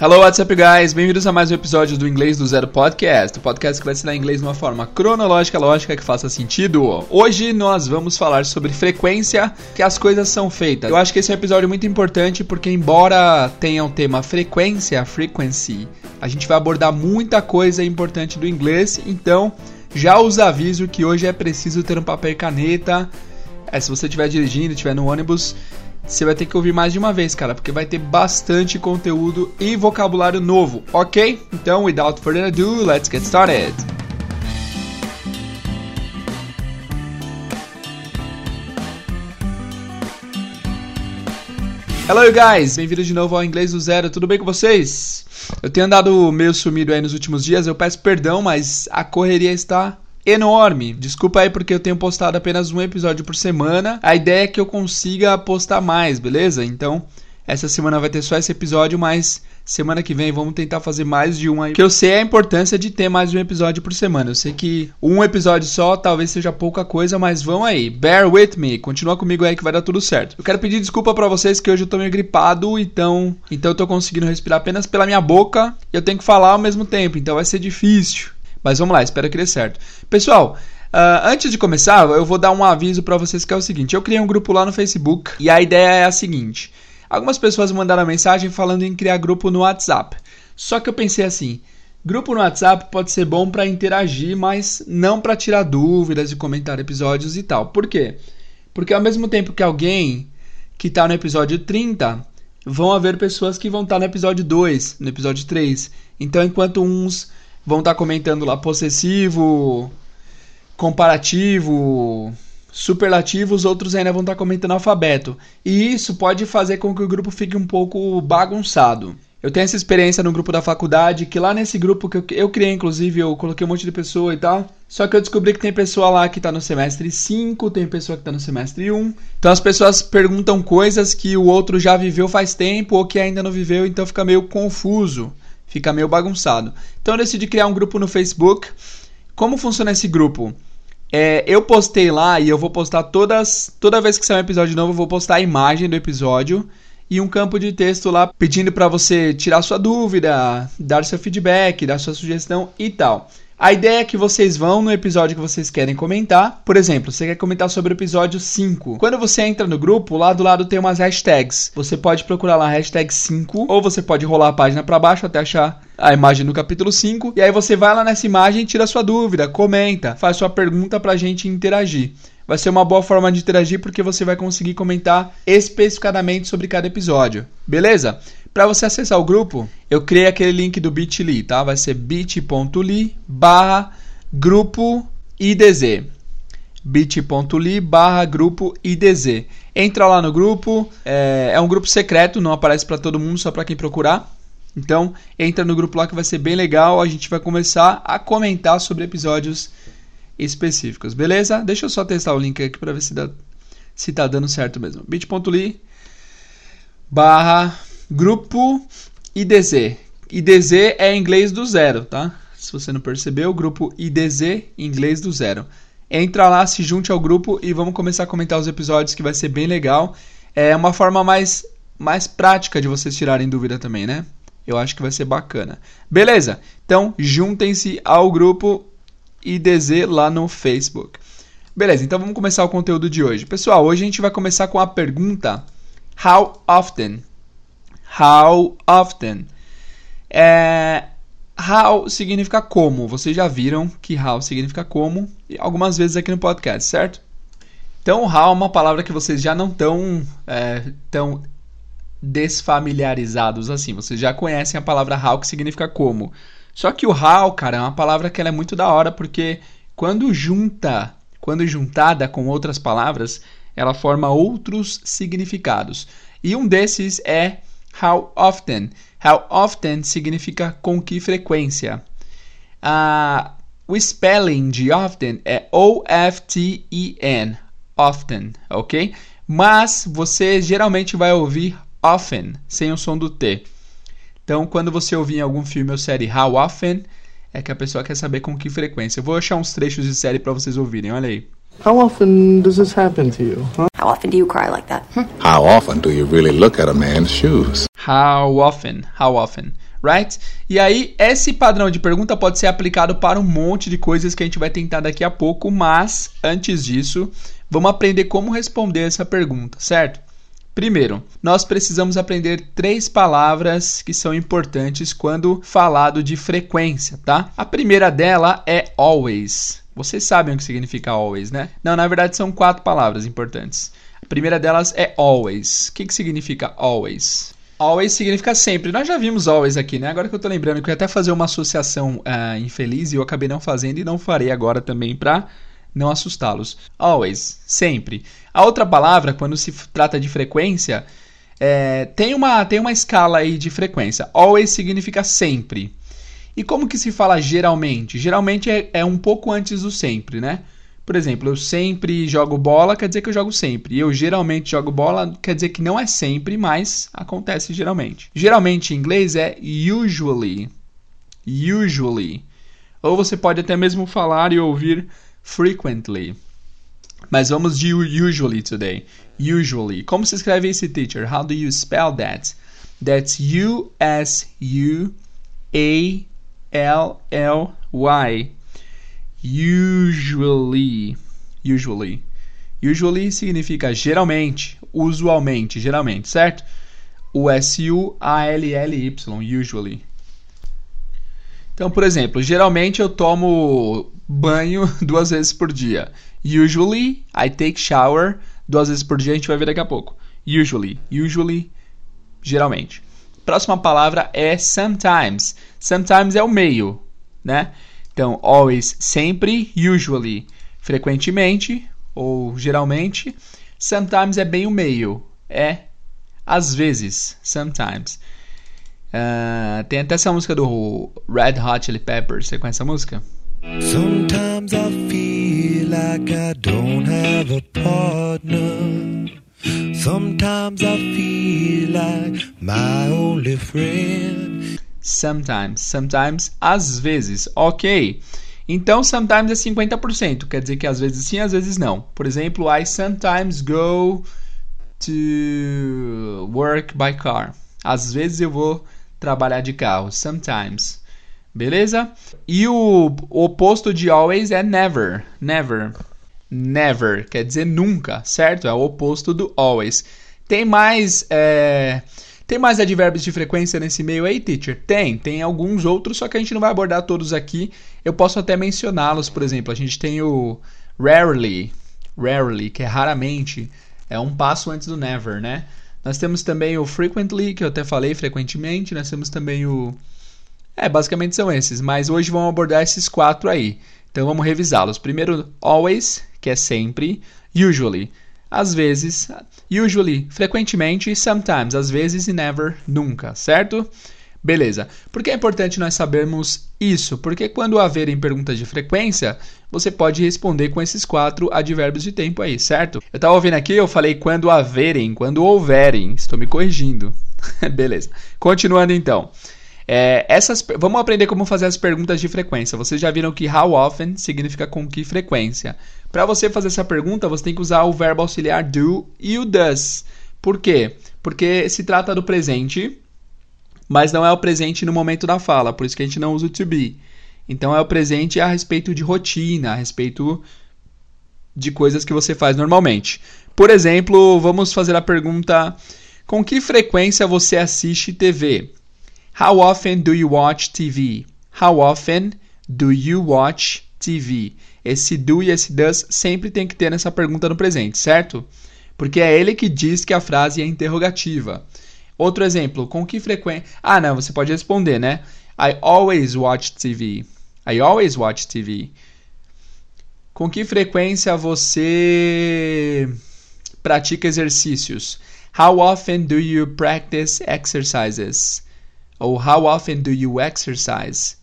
Hello, what's up, guys? Bem-vindos a mais um episódio do Inglês do Zero Podcast, o podcast que vai ensinar inglês de uma forma cronológica, lógica, que faça sentido. Hoje nós vamos falar sobre frequência que as coisas são feitas. Eu acho que esse é um episódio muito importante porque, embora tenha o um tema frequência, frequency, a gente vai abordar muita coisa importante do inglês, então já os aviso que hoje é preciso ter um papel e caneta. É, se você estiver dirigindo, estiver no ônibus, você vai ter que ouvir mais de uma vez, cara, porque vai ter bastante conteúdo e vocabulário novo, ok? Então, without further ado, let's get started! Hello, you guys! Bem-vindos de novo ao Inglês do Zero, tudo bem com vocês? Eu tenho andado meio sumido aí nos últimos dias, eu peço perdão, mas a correria está enorme. Desculpa aí porque eu tenho postado apenas um episódio por semana. A ideia é que eu consiga postar mais, beleza? Então, essa semana vai ter só esse episódio, mas semana que vem vamos tentar fazer mais de um aí. Que eu sei a importância de ter mais de um episódio por semana. Eu sei que um episódio só talvez seja pouca coisa, mas vão aí. Bear with me. Continua comigo aí que vai dar tudo certo. Eu quero pedir desculpa para vocês que hoje eu tô meio gripado, então, então eu tô conseguindo respirar apenas pela minha boca e eu tenho que falar ao mesmo tempo, então vai ser difícil. Mas vamos lá, espero que dê certo. Pessoal, Uh, antes de começar, eu vou dar um aviso para vocês que é o seguinte: eu criei um grupo lá no Facebook e a ideia é a seguinte: algumas pessoas mandaram mensagem falando em criar grupo no WhatsApp. Só que eu pensei assim: grupo no WhatsApp pode ser bom para interagir, mas não para tirar dúvidas e comentar episódios e tal. Por quê? Porque ao mesmo tempo que alguém que está no episódio 30, vão haver pessoas que vão estar tá no episódio 2, no episódio 3. Então, enquanto uns vão estar tá comentando lá possessivo, comparativo, superlativo, os outros ainda vão estar tá comentando alfabeto. E isso pode fazer com que o grupo fique um pouco bagunçado. Eu tenho essa experiência no grupo da faculdade, que lá nesse grupo que eu, eu criei, inclusive, eu coloquei um monte de pessoa e tal. Só que eu descobri que tem pessoa lá que está no semestre 5, tem pessoa que está no semestre 1. Então as pessoas perguntam coisas que o outro já viveu faz tempo ou que ainda não viveu, então fica meio confuso fica meio bagunçado. Então eu decidi criar um grupo no Facebook. Como funciona esse grupo? É, eu postei lá e eu vou postar todas. Toda vez que sair um episódio novo, eu vou postar a imagem do episódio e um campo de texto lá pedindo para você tirar sua dúvida, dar seu feedback, dar sua sugestão e tal. A ideia é que vocês vão no episódio que vocês querem comentar. Por exemplo, você quer comentar sobre o episódio 5. Quando você entra no grupo, lá do lado tem umas hashtags. Você pode procurar lá hashtag 5 ou você pode rolar a página para baixo até achar a imagem no capítulo 5. E aí você vai lá nessa imagem tira sua dúvida, comenta, faz sua pergunta pra gente interagir vai ser uma boa forma de interagir porque você vai conseguir comentar especificadamente sobre cada episódio. Beleza? Para você acessar o grupo, eu criei aquele link do bit.ly, tá? Vai ser bit.ly barra grupo IDZ bit.ly barra grupo IDZ. Entra lá no grupo, é, é um grupo secreto, não aparece para todo mundo, só para quem procurar. Então, entra no grupo lá que vai ser bem legal. A gente vai começar a comentar sobre episódios específicos, beleza? Deixa eu só testar o link aqui para ver se, dá, se tá dando certo mesmo. bit.ly barra grupo IDZ. IDZ é inglês do zero, tá? Se você não percebeu, grupo IDZ, inglês do zero. Entra lá, se junte ao grupo e vamos começar a comentar os episódios que vai ser bem legal. É uma forma mais, mais prática de vocês tirarem dúvida também, né? Eu acho que vai ser bacana. Beleza? Então, juntem-se ao grupo IDZ lá no Facebook. Beleza, então vamos começar o conteúdo de hoje. Pessoal, hoje a gente vai começar com a pergunta How often? How often? É, how significa como. Vocês já viram que how significa como algumas vezes aqui no podcast, certo? Então, how é uma palavra que vocês já não estão é, tão desfamiliarizados assim. Vocês já conhecem a palavra how que significa como. Só que o how, cara, é uma palavra que é muito da hora porque quando junta, quando juntada com outras palavras, ela forma outros significados. E um desses é how often. How often significa com que frequência. Uh, o spelling de often é O-F-T-E-N. Often, ok? Mas você geralmente vai ouvir often, sem o som do T. Então, quando você ouvir em algum filme ou série How Often, é que a pessoa quer saber com que frequência. Eu vou achar uns trechos de série para vocês ouvirem, olha aí. How often does this happen to you? Huh? How often do you cry like that? How often do you really look at a man's shoes? How often? How often? right? E aí, esse padrão de pergunta pode ser aplicado para um monte de coisas que a gente vai tentar daqui a pouco, mas antes disso, vamos aprender como responder essa pergunta, certo? Primeiro, nós precisamos aprender três palavras que são importantes quando falado de frequência, tá? A primeira dela é always. Vocês sabem o que significa always, né? Não, na verdade são quatro palavras importantes. A primeira delas é always. O que, que significa always? Always significa sempre. Nós já vimos always aqui, né? Agora que eu tô lembrando que eu ia até fazer uma associação uh, infeliz e eu acabei não fazendo e não farei agora também pra não assustá-los. Always, sempre. A outra palavra, quando se trata de frequência, é, tem, uma, tem uma escala aí de frequência. Always significa sempre. E como que se fala geralmente? Geralmente é, é um pouco antes do sempre, né? Por exemplo, eu sempre jogo bola, quer dizer que eu jogo sempre. Eu geralmente jogo bola, quer dizer que não é sempre, mas acontece geralmente. Geralmente em inglês é usually. Usually. Ou você pode até mesmo falar e ouvir frequently. Mas vamos de usually today. Usually. Como se escreve esse teacher? How do you spell that? That's U S U A L L Y. Usually. Usually. Usually significa geralmente, usualmente, geralmente, certo? O S-U-A-L-L-Y, usually. Então, por exemplo, geralmente eu tomo banho duas vezes por dia. Usually, I take shower duas vezes por dia, a gente vai ver daqui a pouco. Usually, usually, geralmente. Próxima palavra é sometimes. Sometimes é o meio, né? Então, always, sempre, usually, frequentemente ou geralmente. Sometimes é bem o meio, é às vezes, sometimes. Uh, tem até essa música do Red Hot Chili Peppers, você conhece essa música? Sometimes I feel like I don't have a partner. Sometimes I feel like my only friend. Sometimes, sometimes, às vezes, ok. Então, sometimes é 50%, quer dizer que às vezes sim, às vezes não. Por exemplo, I sometimes go to work by car. Às vezes eu vou trabalhar de carro, sometimes. Beleza? E o, oposto de always é never. Never. Never quer dizer nunca, certo? É o oposto do always. Tem mais. É tem mais advérbios de frequência nesse meio aí, teacher? Tem, tem alguns outros, só que a gente não vai abordar todos aqui. Eu posso até mencioná-los, por exemplo, a gente tem o rarely, rarely, que é raramente, é um passo antes do never, né? Nós temos também o frequently, que eu até falei frequentemente, nós temos também o É, basicamente são esses, mas hoje vamos abordar esses quatro aí. Então vamos revisá-los. Primeiro, always, que é sempre, usually, às vezes, usually, frequentemente, sometimes, às vezes e never, nunca, certo? Beleza. Por que é importante nós sabermos isso? Porque quando haverem perguntas de frequência, você pode responder com esses quatro advérbios de tempo aí, certo? Eu estava ouvindo aqui, eu falei quando haverem, quando houverem. Estou me corrigindo. Beleza. Continuando então. É, essas, vamos aprender como fazer as perguntas de frequência. Vocês já viram que how often significa com que frequência. Para você fazer essa pergunta, você tem que usar o verbo auxiliar do e o does. Por quê? Porque se trata do presente, mas não é o presente no momento da fala, por isso que a gente não usa o to be. Então é o presente a respeito de rotina, a respeito de coisas que você faz normalmente. Por exemplo, vamos fazer a pergunta: com que frequência você assiste TV? How often do you watch TV? How often do you watch TV? Esse do e esse does sempre tem que ter nessa pergunta no presente, certo? Porque é ele que diz que a frase é interrogativa. Outro exemplo, com que frequência. Ah, não, você pode responder, né? I always watch TV. I always watch TV. Com que frequência você pratica exercícios? How often do you practice exercises? Ou how often do you exercise?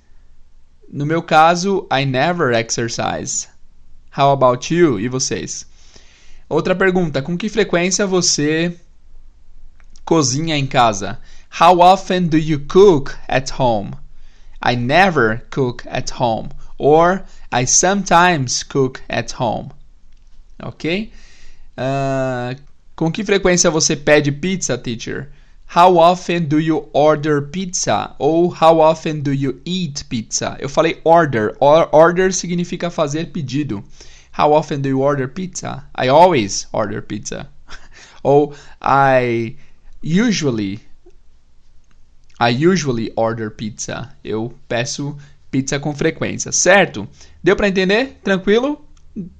No meu caso, I never exercise. How about you? E vocês? Outra pergunta: com que frequência você cozinha em casa? How often do you cook at home? I never cook at home. Or I sometimes cook at home. Ok? Uh, com que frequência você pede pizza, teacher? How often do you order pizza? Ou how often do you eat pizza? Eu falei order. Or order significa fazer pedido. How often do you order pizza? I always order pizza. ou I usually I usually order pizza. Eu peço pizza com frequência, certo? Deu para entender? Tranquilo?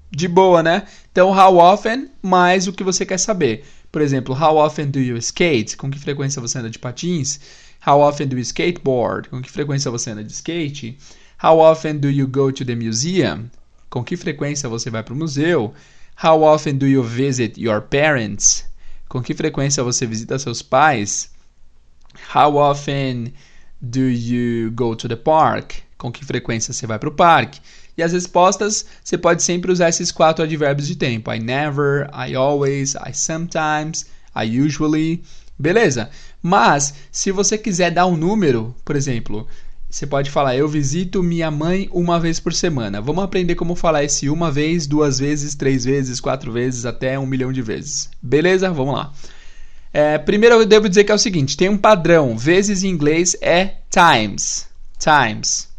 De boa, né? Então, how often mais o que você quer saber. Por exemplo, how often do you skate? Com que frequência você anda de patins? How often do you skateboard? Com que frequência você anda de skate? How often do you go to the museum? Com que frequência você vai para o museu? How often do you visit your parents? Com que frequência você visita seus pais? How often do you go to the park? Com que frequência você vai para o parque? E as respostas, você pode sempre usar esses quatro advérbios de tempo. I never, I always, I sometimes, I usually. Beleza? Mas, se você quiser dar um número, por exemplo, você pode falar: Eu visito minha mãe uma vez por semana. Vamos aprender como falar esse uma vez, duas vezes, três vezes, quatro vezes, até um milhão de vezes. Beleza? Vamos lá. É, primeiro eu devo dizer que é o seguinte: tem um padrão. Vezes em inglês é times. Times.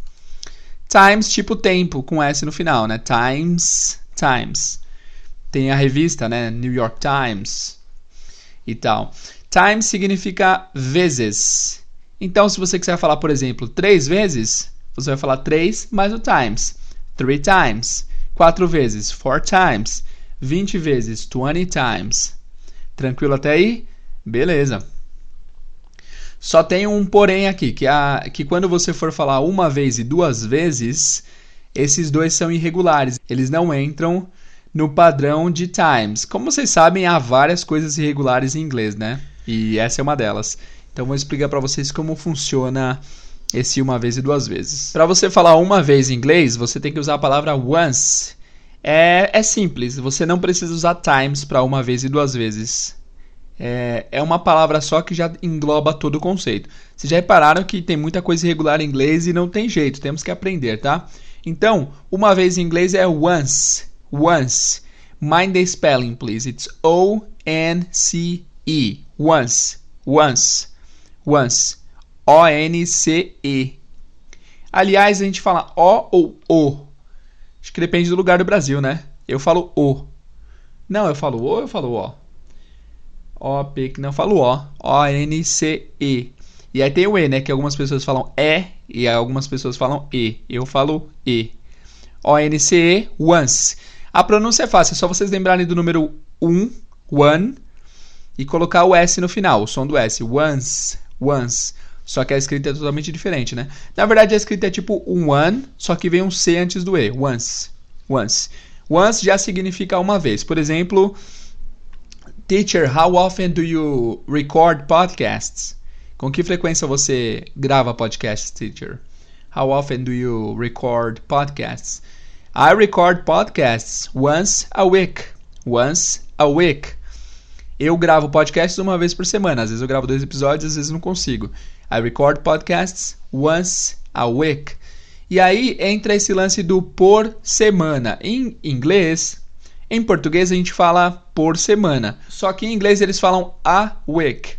Times, tipo tempo, com S no final, né? Times, Times. Tem a revista, né? New York Times e tal. Times significa vezes. Então, se você quiser falar, por exemplo, três vezes, você vai falar três mais o times. Three times. Quatro vezes, four times. Vinte vezes, twenty times. Tranquilo até aí? Beleza. Só tem um porém aqui, que, a, que quando você for falar uma vez e duas vezes, esses dois são irregulares. Eles não entram no padrão de times. Como vocês sabem, há várias coisas irregulares em inglês, né? E essa é uma delas. Então vou explicar para vocês como funciona esse uma vez e duas vezes. Para você falar uma vez em inglês, você tem que usar a palavra once. É, é simples, você não precisa usar times para uma vez e duas vezes é, é uma palavra só que já engloba todo o conceito. Vocês já repararam que tem muita coisa irregular em inglês e não tem jeito, temos que aprender, tá? Então, uma vez em inglês é once. Once. Mind the spelling, please. It's O-N-C-E. Once. Once. Once. O-N-C-E. Aliás, a gente fala O ou O. Acho que depende do lugar do Brasil, né? Eu falo O. Não, eu falo O eu falo O? O-P, que não falo O. O-N-C-E. E aí tem o E, né? Que algumas pessoas falam E e algumas pessoas falam E. Eu falo E. O-N-C-E, once. A pronúncia é fácil, é só vocês lembrarem do número 1, one, e colocar o S no final, o som do S. Once, once. Só que a escrita é totalmente diferente, né? Na verdade, a escrita é tipo um one, só que vem um C antes do E. Once, once. Once já significa uma vez. Por exemplo, Teacher, how often do you record podcasts? Com que frequência você grava podcasts, teacher? How often do you record podcasts? I record podcasts once a week. Once a week. Eu gravo podcasts uma vez por semana. Às vezes eu gravo dois episódios, às vezes não consigo. I record podcasts once a week. E aí entra esse lance do por semana. Em inglês, em português a gente fala por semana, só que em inglês eles falam a week.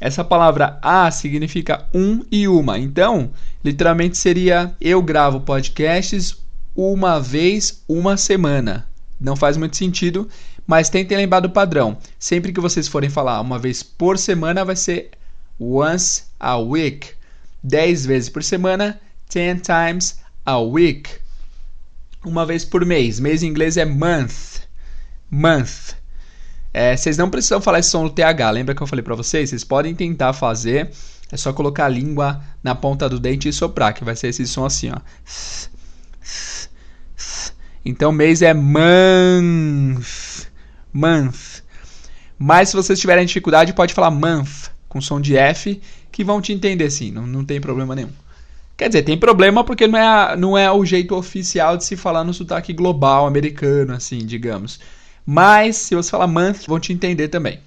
Essa palavra a significa um e uma. Então, literalmente seria eu gravo podcasts uma vez uma semana. Não faz muito sentido, mas tentem lembrar do padrão. Sempre que vocês forem falar uma vez por semana, vai ser once a week. Dez vezes por semana, ten times a week. Uma vez por mês. Mês em inglês é month month. É, vocês não precisam falar esse som no TH, lembra que eu falei para vocês? Vocês podem tentar fazer, é só colocar a língua na ponta do dente e soprar, que vai ser esse som assim, ó. Então mês é month, month. Mas se vocês tiverem dificuldade, pode falar month, com som de F, que vão te entender sim, não, não tem problema nenhum. Quer dizer, tem problema porque não é, não é o jeito oficial de se falar no sotaque global americano, assim, digamos. Mas se você falar month, vão te entender também.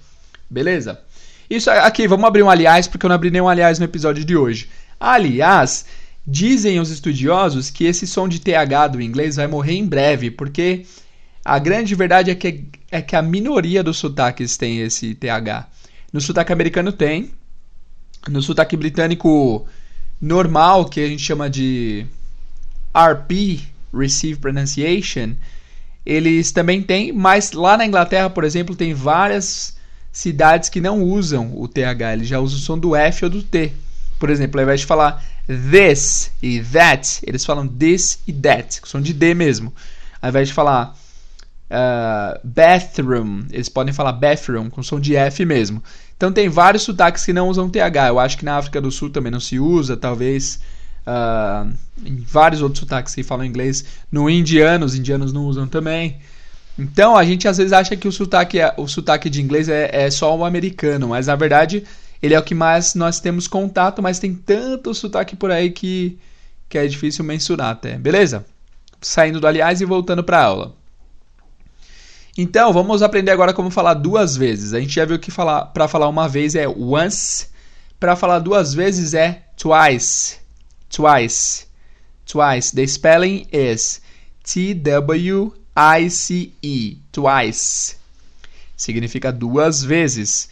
Beleza? Isso aqui, vamos abrir um aliás, porque eu não abri nenhum aliás no episódio de hoje. Aliás, dizem os estudiosos que esse som de TH do inglês vai morrer em breve, porque a grande verdade é que, é que a minoria dos sotaques tem esse TH. No sotaque americano tem, no sotaque britânico normal, que a gente chama de RP, Receive Pronunciation, eles também têm, mas lá na Inglaterra, por exemplo, tem várias cidades que não usam o TH, eles já usam o som do F ou do T. Por exemplo, ao invés de falar this e that, eles falam this e that, com som de D mesmo. Ao invés de falar uh, bathroom, eles podem falar bathroom, com som de F mesmo. Então tem vários sotaques que não usam TH. Eu acho que na África do Sul também não se usa, talvez. Uh, em vários outros sotaques que falam inglês. No indiano, os indianos não usam também. Então a gente às vezes acha que o sotaque, é, o sotaque de inglês é, é só o americano, mas na verdade ele é o que mais nós temos contato, mas tem tanto sotaque por aí que, que é difícil mensurar até. Beleza? Saindo do aliás e voltando para a aula. Então, vamos aprender agora como falar duas vezes. A gente já viu que falar para falar uma vez é once, para falar duas vezes é twice. Twice. Twice. The spelling is T W I C E. Twice. Significa duas vezes,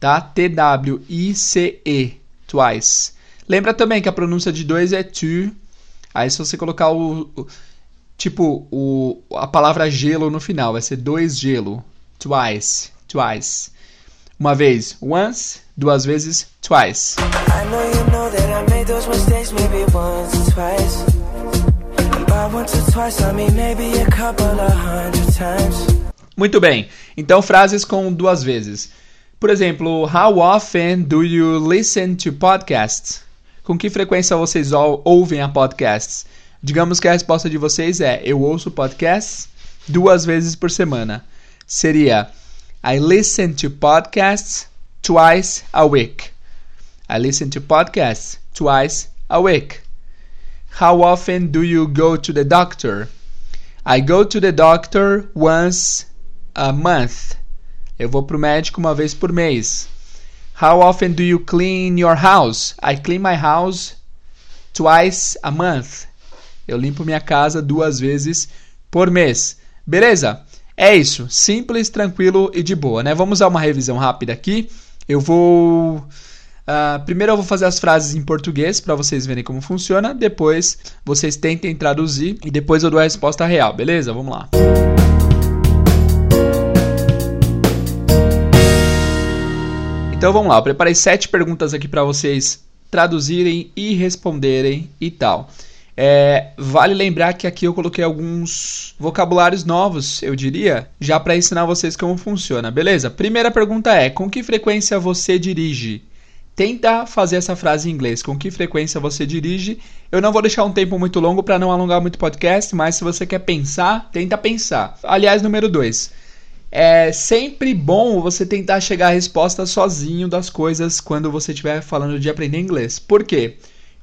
tá? T W I C E. Twice. Lembra também que a pronúncia de dois é two. Aí se você colocar o, o Tipo, o, a palavra gelo no final vai ser dois gelo. Twice. Twice. Uma vez, once. Duas vezes, twice. Muito bem. Então, frases com duas vezes. Por exemplo, how often do you listen to podcasts? Com que frequência vocês ouvem a podcasts? Digamos que a resposta de vocês é: eu ouço podcasts duas vezes por semana. Seria I listen to podcasts twice a week. I listen to podcasts twice a week. How often do you go to the doctor? I go to the doctor once a month. Eu vou pro médico uma vez por mês. How often do you clean your house? I clean my house twice a month. Eu limpo minha casa duas vezes por mês. Beleza? É isso. Simples, tranquilo e de boa, né? Vamos dar uma revisão rápida aqui. Eu vou. Uh, primeiro eu vou fazer as frases em português para vocês verem como funciona. Depois vocês tentem traduzir e depois eu dou a resposta real, beleza? Vamos lá. Então vamos lá, eu preparei sete perguntas aqui para vocês traduzirem e responderem e tal. É, vale lembrar que aqui eu coloquei alguns vocabulários novos, eu diria, já para ensinar vocês como funciona, beleza? Primeira pergunta é: com que frequência você dirige? Tenta fazer essa frase em inglês. Com que frequência você dirige? Eu não vou deixar um tempo muito longo para não alongar muito o podcast, mas se você quer pensar, tenta pensar. Aliás, número 2. É sempre bom você tentar chegar à resposta sozinho das coisas quando você estiver falando de aprender inglês. Por quê?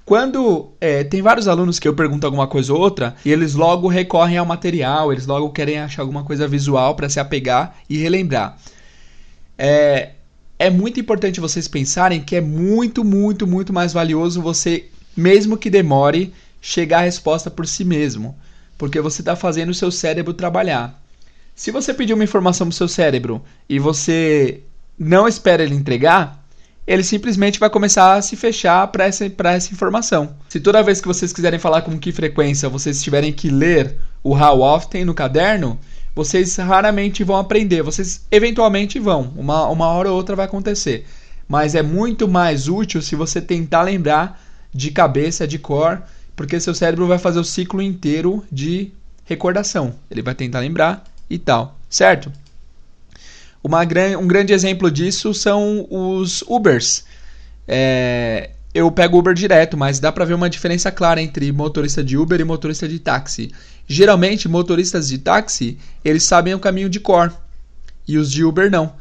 Quando é, tem vários alunos que eu pergunto alguma coisa ou outra e eles logo recorrem ao material, eles logo querem achar alguma coisa visual para se apegar e relembrar. É, é muito importante vocês pensarem que é muito, muito, muito mais valioso você, mesmo que demore, chegar à resposta por si mesmo, porque você está fazendo o seu cérebro trabalhar. Se você pedir uma informação para o seu cérebro e você não espera ele entregar, ele simplesmente vai começar a se fechar para essa, essa informação. Se toda vez que vocês quiserem falar com que frequência vocês tiverem que ler o how often no caderno, vocês raramente vão aprender. Vocês eventualmente vão, uma, uma hora ou outra vai acontecer. Mas é muito mais útil se você tentar lembrar de cabeça, de cor, porque seu cérebro vai fazer o ciclo inteiro de recordação. Ele vai tentar lembrar e tal, certo? Uma, um grande exemplo disso são os Ubers. É, eu pego Uber direto, mas dá para ver uma diferença clara entre motorista de Uber e motorista de táxi. Geralmente, motoristas de táxi, eles sabem o caminho de cor, e os de Uber não.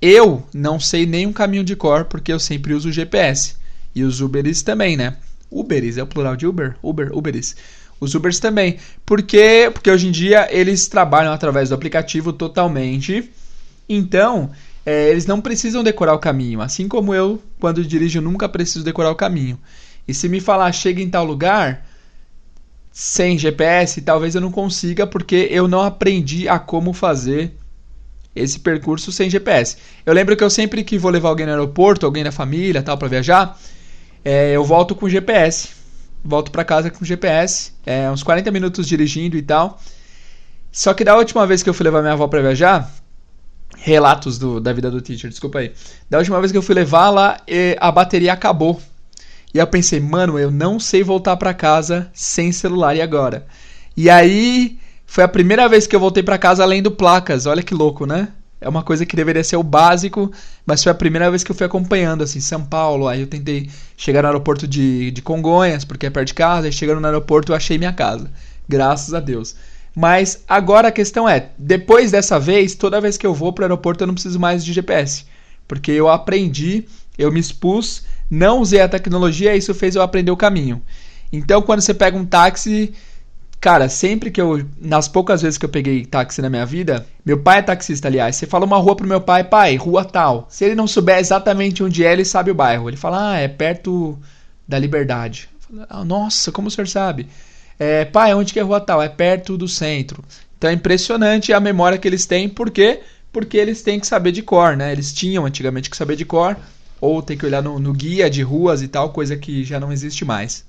Eu não sei nenhum caminho de cor, porque eu sempre uso o GPS. E os Uberes também, né? Uberes é o plural de Uber? Uber, Uberes. Os Ubers também. Por quê? Porque hoje em dia eles trabalham através do aplicativo totalmente então, é, eles não precisam decorar o caminho. Assim como eu, quando dirijo, nunca preciso decorar o caminho. E se me falar chega em tal lugar, sem GPS, talvez eu não consiga, porque eu não aprendi a como fazer esse percurso sem GPS. Eu lembro que eu sempre que vou levar alguém no aeroporto, alguém da família, tal, para viajar, é, eu volto com GPS. Volto para casa com GPS, é, uns 40 minutos dirigindo e tal. Só que da última vez que eu fui levar minha avó para viajar, relatos do, da vida do teacher, desculpa aí. Da última vez que eu fui levar lá, a bateria acabou. E eu pensei, mano, eu não sei voltar para casa sem celular e agora. E aí foi a primeira vez que eu voltei para casa lendo placas. Olha que louco, né? É uma coisa que deveria ser o básico, mas foi a primeira vez que eu fui acompanhando, assim, São Paulo. Aí eu tentei chegar no aeroporto de, de Congonhas, porque é perto de casa. Aí chegando no aeroporto eu achei minha casa. Graças a Deus. Mas agora a questão é, depois dessa vez, toda vez que eu vou para o aeroporto eu não preciso mais de GPS, porque eu aprendi, eu me expus, não usei a tecnologia, e isso fez eu aprender o caminho. Então, quando você pega um táxi, cara, sempre que eu, nas poucas vezes que eu peguei táxi na minha vida, meu pai é taxista, aliás, você fala uma rua pro meu pai, pai, rua tal. Se ele não souber exatamente onde é, ele sabe o bairro. Ele fala, ah, é perto da Liberdade. Falo, ah, Nossa, como o senhor sabe? É, pai, onde que é a rua tal? É perto do centro. Então é impressionante a memória que eles têm, por quê? Porque eles têm que saber de cor, né? Eles tinham antigamente que saber de cor, ou tem que olhar no, no guia de ruas e tal, coisa que já não existe mais.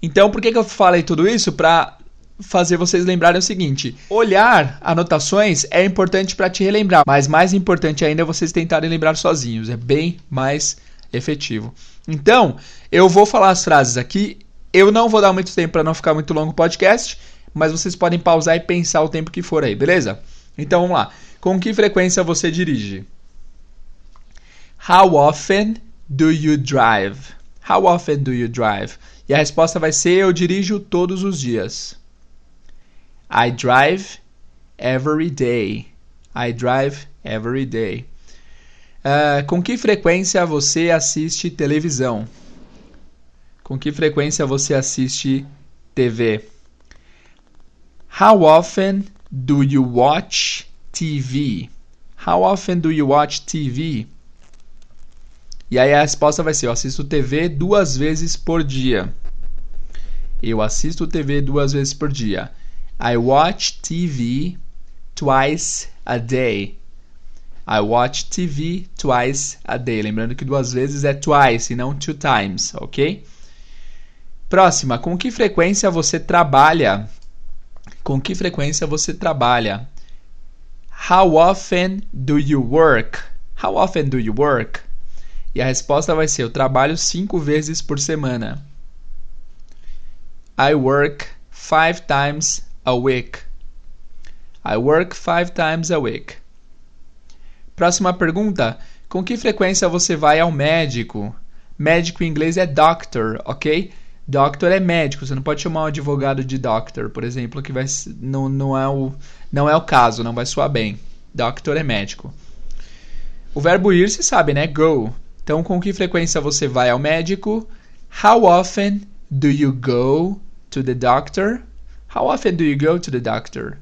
Então, por que, que eu falei tudo isso? Para fazer vocês lembrarem o seguinte: olhar anotações é importante para te relembrar, mas mais importante ainda é vocês tentarem lembrar sozinhos. É bem mais efetivo. Então, eu vou falar as frases aqui eu não vou dar muito tempo para não ficar muito longo o podcast, mas vocês podem pausar e pensar o tempo que for aí, beleza? Então vamos lá. Com que frequência você dirige? How often do you drive? How often do you drive? E a resposta vai ser: eu dirijo todos os dias. I drive every day. I drive every day. Uh, com que frequência você assiste televisão? Com que frequência você assiste TV? How often do you watch TV? How often do you watch TV? E aí a resposta vai ser: eu assisto TV duas vezes por dia. Eu assisto TV duas vezes por dia. I watch TV twice a day. I watch TV twice a day. Lembrando que duas vezes é twice e não two times, ok? Próxima, com que frequência você trabalha? Com que frequência você trabalha? How often do you work? How often do you work? E a resposta vai ser: eu trabalho cinco vezes por semana. I work five times a week. I work five times a week. Próxima pergunta: com que frequência você vai ao médico? Médico em inglês é doctor, ok? Doctor é médico, você não pode chamar um advogado de doctor, por exemplo, que vai não, não é o não é o caso, não vai soar bem. Doctor é médico. O verbo ir se sabe, né? Go. Então, com que frequência você vai ao médico? How often do you go to the doctor? How often do you go to the doctor?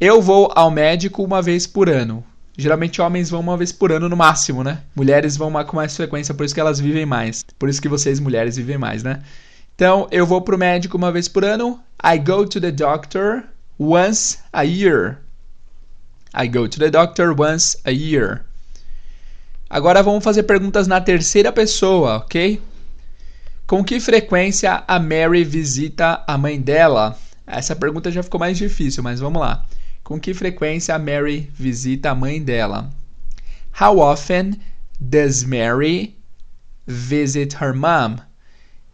Eu vou ao médico uma vez por ano. Geralmente homens vão uma vez por ano no máximo, né? Mulheres vão com mais frequência, por isso que elas vivem mais. Por isso que vocês mulheres vivem mais, né? Então, eu vou para o médico uma vez por ano. I go to the doctor once a year. I go to the doctor once a year. Agora vamos fazer perguntas na terceira pessoa, ok? Com que frequência a Mary visita a mãe dela? Essa pergunta já ficou mais difícil, mas vamos lá. Com que frequência a Mary visita a mãe dela? How often does Mary visit her mom?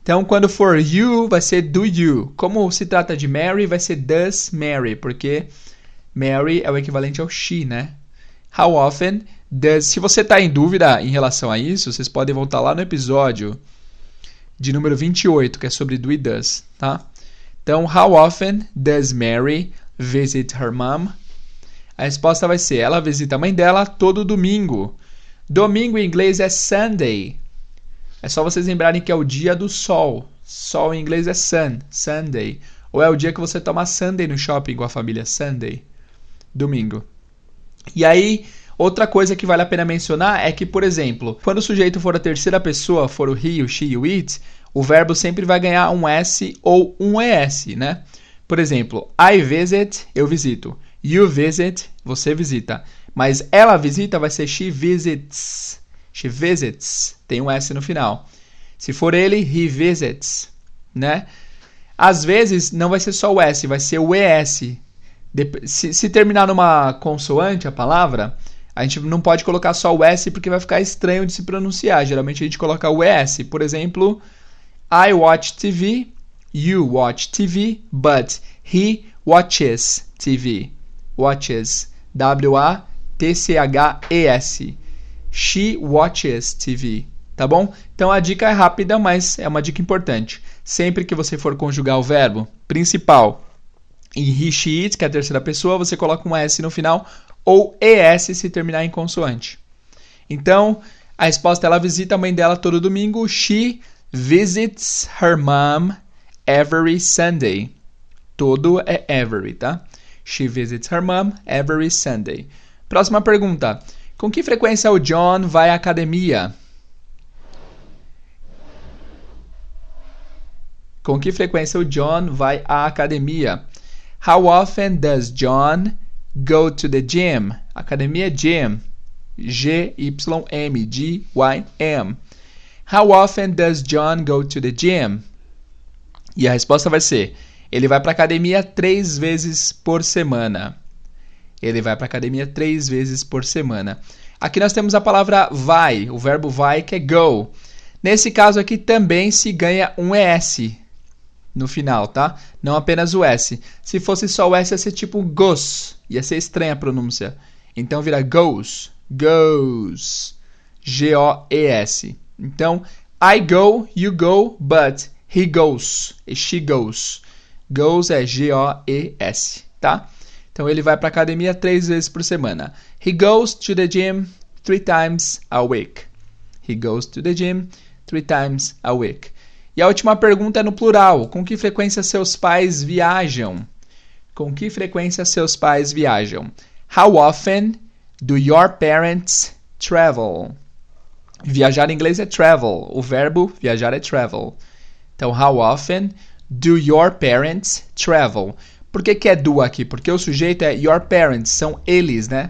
Então, quando for you, vai ser do you. Como se trata de Mary, vai ser does Mary, porque Mary é o equivalente ao she, né? How often does. Se você está em dúvida em relação a isso, vocês podem voltar lá no episódio de número 28, que é sobre do e does, tá? Então, how often does Mary visit her mom? A resposta vai ser: ela visita a mãe dela todo domingo. Domingo em inglês é Sunday. É só vocês lembrarem que é o dia do sol. Sol em inglês é sun, Sunday. Ou é o dia que você toma Sunday no shopping com a família, Sunday. Domingo. E aí, outra coisa que vale a pena mencionar é que, por exemplo, quando o sujeito for a terceira pessoa, for o he, o she, o it, o verbo sempre vai ganhar um S ou um ES, né? Por exemplo, I visit, eu visito. You visit, você visita. Mas ela visita vai ser she visits. She visits, tem um S no final. Se for ele, he visits, né? Às vezes não vai ser só o S, vai ser o ES. Se, se terminar numa consoante a palavra, a gente não pode colocar só o S porque vai ficar estranho de se pronunciar. Geralmente a gente coloca o ES. Por exemplo, I watch TV, you watch TV, but he watches TV. Watches. W-A-T-C-H-E-S. She watches TV. Tá bom? Então a dica é rápida, mas é uma dica importante. Sempre que você for conjugar o verbo principal em he, she, it, que é a terceira pessoa, você coloca um S no final ou ES se terminar em consoante. Então, a resposta ela visita a mãe dela todo domingo. She visits her mom every Sunday. Todo é every, tá? She visits her mom every Sunday. Próxima pergunta. Com que frequência o John vai à academia? Com que frequência o John vai à academia? How often does John go to the gym? Academia gym. G-Y-M. G-Y-M. How often does John go to the gym? E a resposta vai ser: ele vai para academia três vezes por semana. Ele vai para academia três vezes por semana. Aqui nós temos a palavra vai, o verbo vai que é go. Nesse caso aqui também se ganha um ES no final, tá? Não apenas o S. Se fosse só o S, ia ser tipo goes. Ia ser estranha a pronúncia. Então vira goes. Goes. G-O-E-S. Então, I go, you go, but he goes. She goes. Goes é G-O-E-S, tá? Então ele vai para academia três vezes por semana. He goes to the gym three times a week. He goes to the gym three times a week. E a última pergunta é no plural. Com que frequência seus pais viajam? Com que frequência seus pais viajam? How often do your parents travel? Viajar em inglês é travel. O verbo viajar é travel. Então, how often do your parents travel? Por que, que é do aqui? Porque o sujeito é your parents, são eles, né?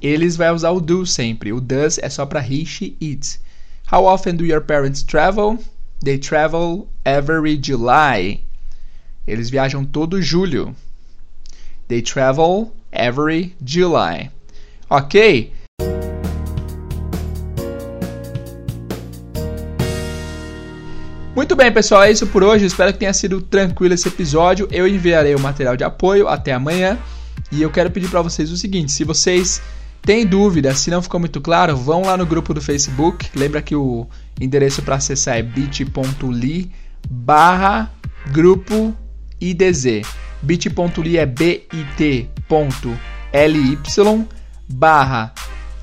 Eles vai usar o do sempre. O does é só para he, she, it. How often do your parents travel? They travel every July. Eles viajam todo julho. They travel every July. Ok? Muito bem, pessoal, é isso por hoje. Espero que tenha sido tranquilo esse episódio. Eu enviarei o material de apoio até amanhã. E eu quero pedir para vocês o seguinte: se vocês têm dúvida, se não ficou muito claro, vão lá no grupo do Facebook. Lembra que o endereço para acessar é bit.ly barra grupo IDZ. bit.ly é bit.ly barra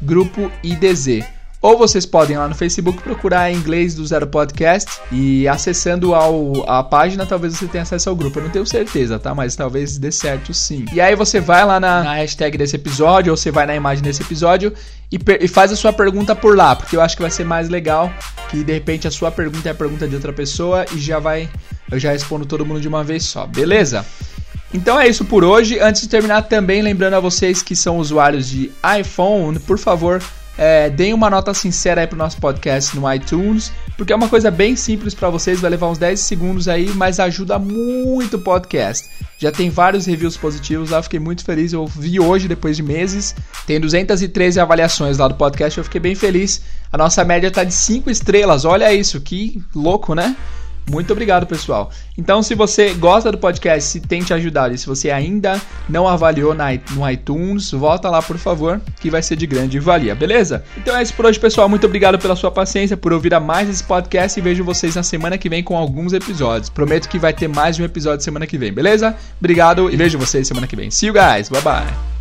grupo IDZ. Ou vocês podem ir lá no Facebook procurar inglês do Zero Podcast e acessando ao, a página talvez você tenha acesso ao grupo. Eu não tenho certeza, tá? Mas talvez dê certo sim. E aí você vai lá na, na hashtag desse episódio ou você vai na imagem desse episódio e, e, faz a sua pergunta por lá, porque eu acho que vai ser mais legal que de repente a sua pergunta é a pergunta de outra pessoa e já vai eu já respondo todo mundo de uma vez só, beleza? Então é isso por hoje. Antes de terminar, também lembrando a vocês que são usuários de iPhone, por favor, é, deem uma nota sincera aí pro nosso podcast no iTunes, porque é uma coisa bem simples para vocês, vai levar uns 10 segundos aí, mas ajuda muito o podcast. Já tem vários reviews positivos lá, fiquei muito feliz. Eu vi hoje, depois de meses, tem 213 avaliações lá do podcast, eu fiquei bem feliz. A nossa média tá de 5 estrelas, olha isso, que louco, né? Muito obrigado, pessoal. Então, se você gosta do podcast, se tem te ajudado e se você ainda não avaliou no iTunes, volta lá, por favor, que vai ser de grande valia, beleza? Então é isso por hoje, pessoal. Muito obrigado pela sua paciência, por ouvir a mais esse podcast e vejo vocês na semana que vem com alguns episódios. Prometo que vai ter mais de um episódio semana que vem, beleza? Obrigado e vejo vocês semana que vem. See you guys. Bye bye.